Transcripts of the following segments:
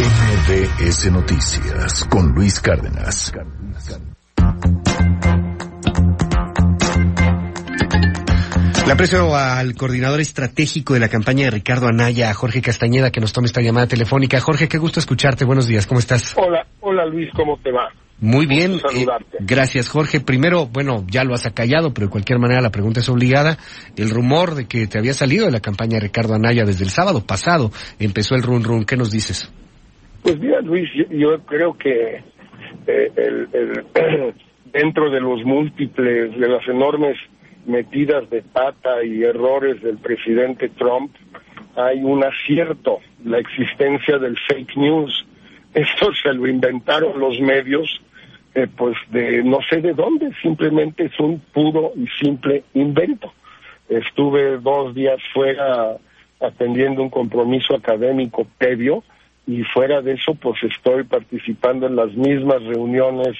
MBS Noticias con Luis Cárdenas. Le aprecio al coordinador estratégico de la campaña de Ricardo Anaya, Jorge Castañeda, que nos tome esta llamada telefónica. Jorge, qué gusto escucharte. Buenos días, ¿cómo estás? Hola, hola Luis, ¿cómo te va? Muy bien. Eh, gracias, Jorge. Primero, bueno, ya lo has acallado, pero de cualquier manera la pregunta es obligada. El rumor de que te había salido de la campaña de Ricardo Anaya desde el sábado pasado empezó el run run. ¿Qué nos dices? Pues mira, Luis, yo, creo que eh, el- dentro de los múltiples, de las enormes metidas de pata y errores del presidente Trump, hay un acierto, la existencia del fake news. Esto se lo inventaron los medios, eh, pues de no sé de dónde, simplemente es un puro y simple invento. Estuve dos días fuera atendiendo un compromiso académico previo y fuera de eso pues estoy participando en las mismas reuniones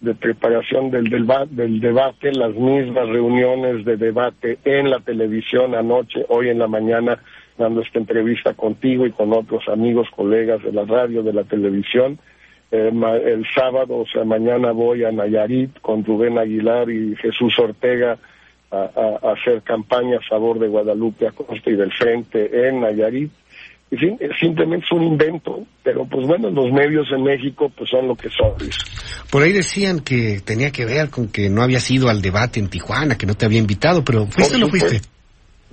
de preparación del, deba- del debate, las mismas reuniones de debate en la televisión anoche, hoy en la mañana dando esta entrevista contigo y con otros amigos, colegas de la radio, de la televisión. Eh, el sábado, o sea, mañana voy a Nayarit con Rubén Aguilar y Jesús Ortega a hacer campaña a favor de Guadalupe Acosta y del Frente en Nayarit. En fin, es simplemente es un invento, pero pues bueno, los medios en México pues son lo que son. Luis. Por ahí decían que tenía que ver con que no habías ido al debate en Tijuana, que no te había invitado, pero ¿fuiste o no fuiste?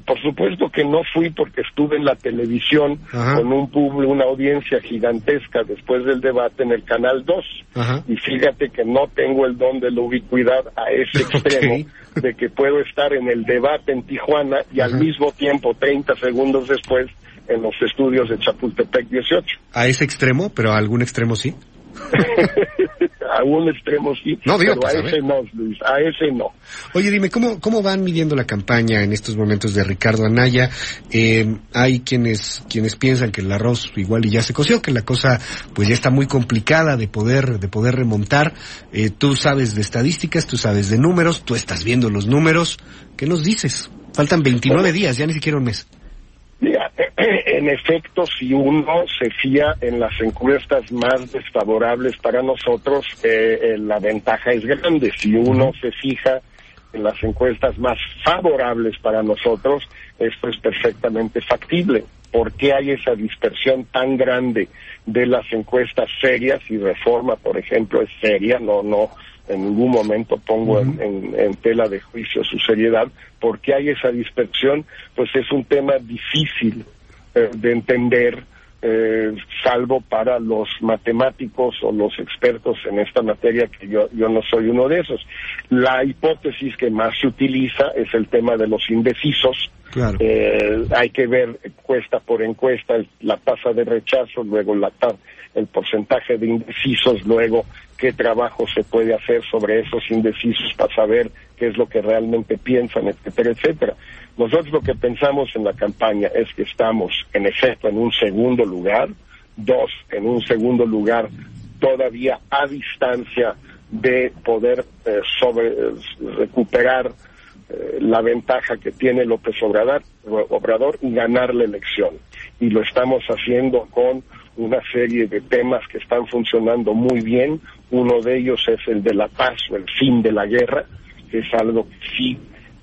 Por supuesto que no fui porque estuve en la televisión Ajá. con un público, una audiencia gigantesca después del debate en el Canal 2. Ajá. Y fíjate que no tengo el don de la ubicuidad a ese extremo de que puedo estar en el debate en Tijuana y al mismo tiempo, 30 segundos después, en los estudios de Chapultepec 18. A ese extremo, pero a algún extremo sí. a un extremo sí, No, digo, pero pues, a a ver. ese no, Luis, a ese no. Oye, dime, ¿cómo, cómo van midiendo la campaña en estos momentos de Ricardo Anaya? Eh, hay quienes, quienes piensan que el arroz igual y ya se coció, que la cosa pues ya está muy complicada de poder, de poder remontar. Eh, tú sabes de estadísticas, tú sabes de números, tú estás viendo los números. ¿Qué nos dices? Faltan 29 días, ya ni siquiera un mes. Mira, en efecto, si uno se fía en las encuestas más desfavorables para nosotros, eh, eh, la ventaja es grande. Si uno se fija en las encuestas más favorables para nosotros, esto es perfectamente factible. ¿Por qué hay esa dispersión tan grande de las encuestas serias? Y Reforma, por ejemplo, es seria, no, no, en ningún momento pongo en, en- en tela de juicio su seriedad. ¿Por qué hay esa dispersión? Pues es un tema difícil eh, de entender, eh, salvo para los matemáticos o los expertos en esta materia, que yo, yo no soy uno de esos. La hipótesis que más se utiliza es el tema de los indecisos. Claro. Eh, hay que ver encuesta por encuesta el- la tasa de rechazo, luego la el porcentaje de indecisos, luego qué trabajo se puede hacer sobre esos indecisos para saber qué es lo que realmente piensan, etcétera, etcétera. Nosotros lo que pensamos en la campaña es que estamos, en efecto, en un segundo lugar, dos, en un segundo lugar todavía a distancia de poder eh, sobre, recuperar eh, la ventaja que tiene López Obrador, Obrador y ganar la elección. Y lo estamos haciendo con una serie de temas que están funcionando muy bien. Uno de ellos es el de la paz o el fin de la guerra, que es algo que sí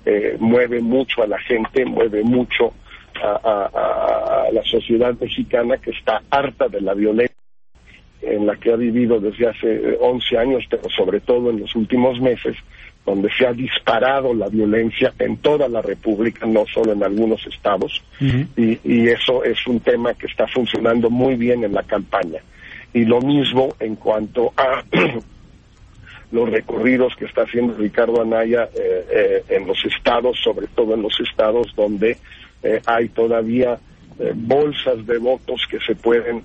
eh, mueve mucho a la gente, mueve mucho a, la sociedad mexicana que está harta de la violencia en la que ha vivido desde hace eh, 11 años, pero sobre todo en los últimos meses, donde se ha disparado la violencia en toda la República, no solo en algunos estados, y, y eso es un tema que está funcionando muy bien en la campaña. Y lo mismo en cuanto a los recorridos que está haciendo Ricardo Anaya eh, eh, en los estados, sobre todo en los estados donde eh, hay todavía eh, bolsas de votos que se pueden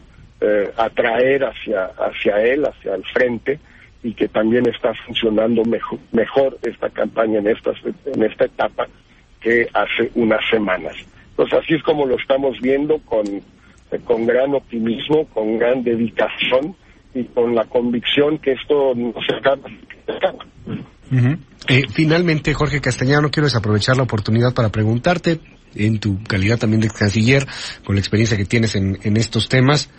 atraer hacia, hacia él, hacia el frente, y que también está funcionando mejor, mejor esta campaña en, estas, en esta etapa que hace unas semanas. Entonces así es como lo estamos viendo con, con gran optimismo, con gran dedicación y con la convicción que esto no se. Eh, finalmente, Jorge Castañano, quiero desaprovechar la oportunidad para preguntarte, en tu calidad también de canciller, con la experiencia que tienes en, en estos temas,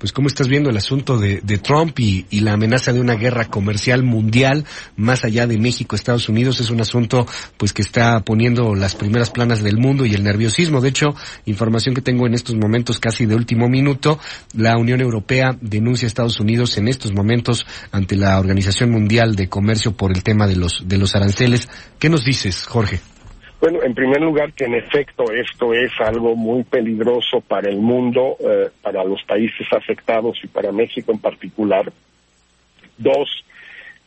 pues cómo estás viendo el asunto de, Trump y, la amenaza de una guerra comercial mundial más allá de México, Estados Unidos. Es un asunto pues que está poniendo las primeras planas del mundo y el nerviosismo. De hecho, información que tengo en estos momentos casi de último minuto, la Unión Europea denuncia a Estados Unidos en estos momentos ante la Organización Mundial de Comercio por el tema de los de los aranceles. ¿Qué nos dices, Jorge? Bueno, en primer lugar, que en efecto esto es algo muy peligroso para el mundo, eh, para los países afectados y para México en particular. Dos,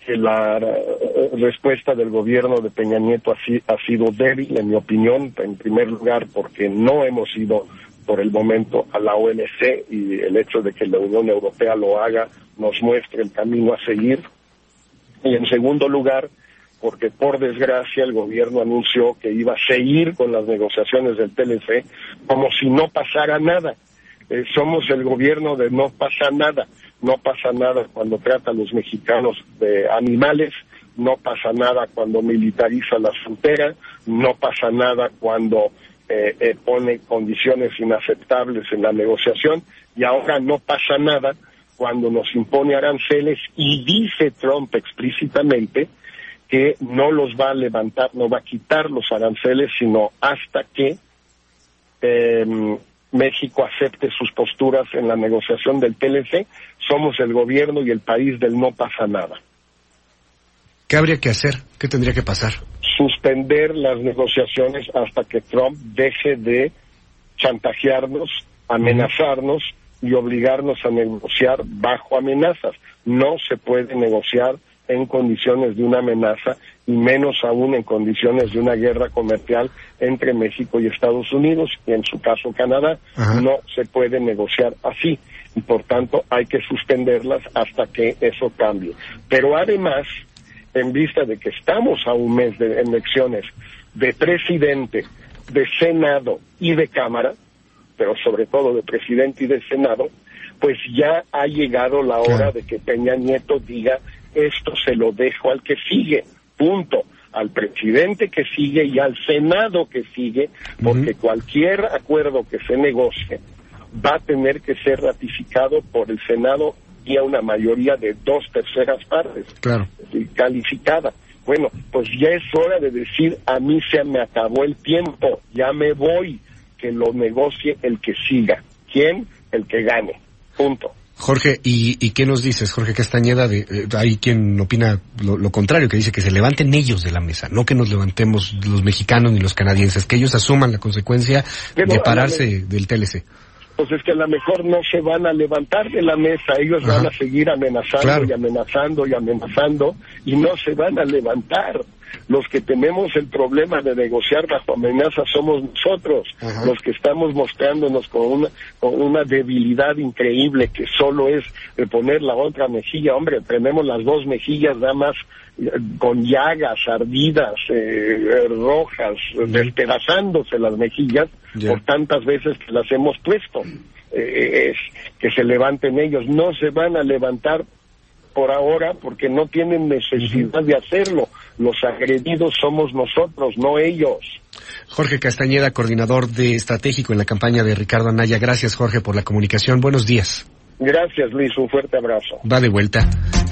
que la eh, respuesta del gobierno de Peña Nieto ha, sido débil, en mi opinión, en primer lugar porque no hemos ido por el momento a la ONC y el hecho de que la Unión Europea lo haga nos muestra el camino a seguir. Y en segundo lugar, porque por desgracia el gobierno anunció que iba a seguir con las negociaciones del TLC como si no pasara nada. Eh, somos el gobierno de no pasa nada, no pasa nada cuando trata a los mexicanos de animales, no pasa nada cuando militariza la frontera, no pasa nada cuando eh, eh, pone condiciones inaceptables en la negociación y ahora no pasa nada cuando nos impone aranceles y dice Trump explícitamente que no los va a levantar, no va a quitar los aranceles, sino hasta que em, México acepte sus posturas en la negociación del TLC. Somos el gobierno y el país del no pasa nada. ¿Qué habría que hacer? ¿Qué tendría que pasar? Suspender las negociaciones hasta que Trump deje de chantajearnos, amenazarnos y obligarnos a negociar bajo amenazas. No se puede negociar en condiciones de una amenaza y menos aún en condiciones de una guerra comercial entre México y Estados Unidos y en su caso Canadá. No se puede negociar así y por tanto hay que suspenderlas hasta que eso cambie. Pero además, en vista de que estamos a un mes de elecciones de presidente, de Senado y de Cámara, pero sobre todo de presidente y de Senado, pues ya ha llegado la hora de que Peña Nieto diga esto se lo dejo al que sigue, punto al presidente que sigue y al Senado que sigue, porque cualquier acuerdo que se negocie va a tener que ser ratificado por el Senado y a una mayoría de dos terceras partes, claro. calificada. Bueno, pues ya es hora de decir, a mí se me acabó el tiempo, ya me voy, que lo negocie el que siga. ¿Quién? El que gane. Punto. Jorge, ¿y, qué nos dices, Jorge Castañeda? De, eh, hay quien opina lo, contrario, que dice que se levanten ellos de la mesa, no que nos levantemos los mexicanos ni los canadienses, que ellos asuman la consecuencia de pararse del TLC. Pues es que a lo mejor no se van a levantar de la mesa, ellos van a seguir amenazando y amenazando y amenazando y no se van a levantar. Los que tenemos el problema de negociar bajo amenaza somos nosotros, los que estamos mostrándonos con una, con una debilidad increíble que solo es poner la otra mejilla. Hombre, tenemos las dos mejillas nada más eh, con llagas ardidas, eh, rojas, despedazándose las mejillas por tantas veces que las hemos puesto. Eh, es que se levanten ellos, no se van a levantar por ahora porque no tienen necesidad de hacerlo. Los agredidos somos nosotros, no ellos. Jorge Castañeda, coordinador de estratégico en la campaña de Ricardo Anaya. Gracias, Jorge, por la comunicación. Buenos días. Gracias, Luis. Un fuerte abrazo. Va de vuelta.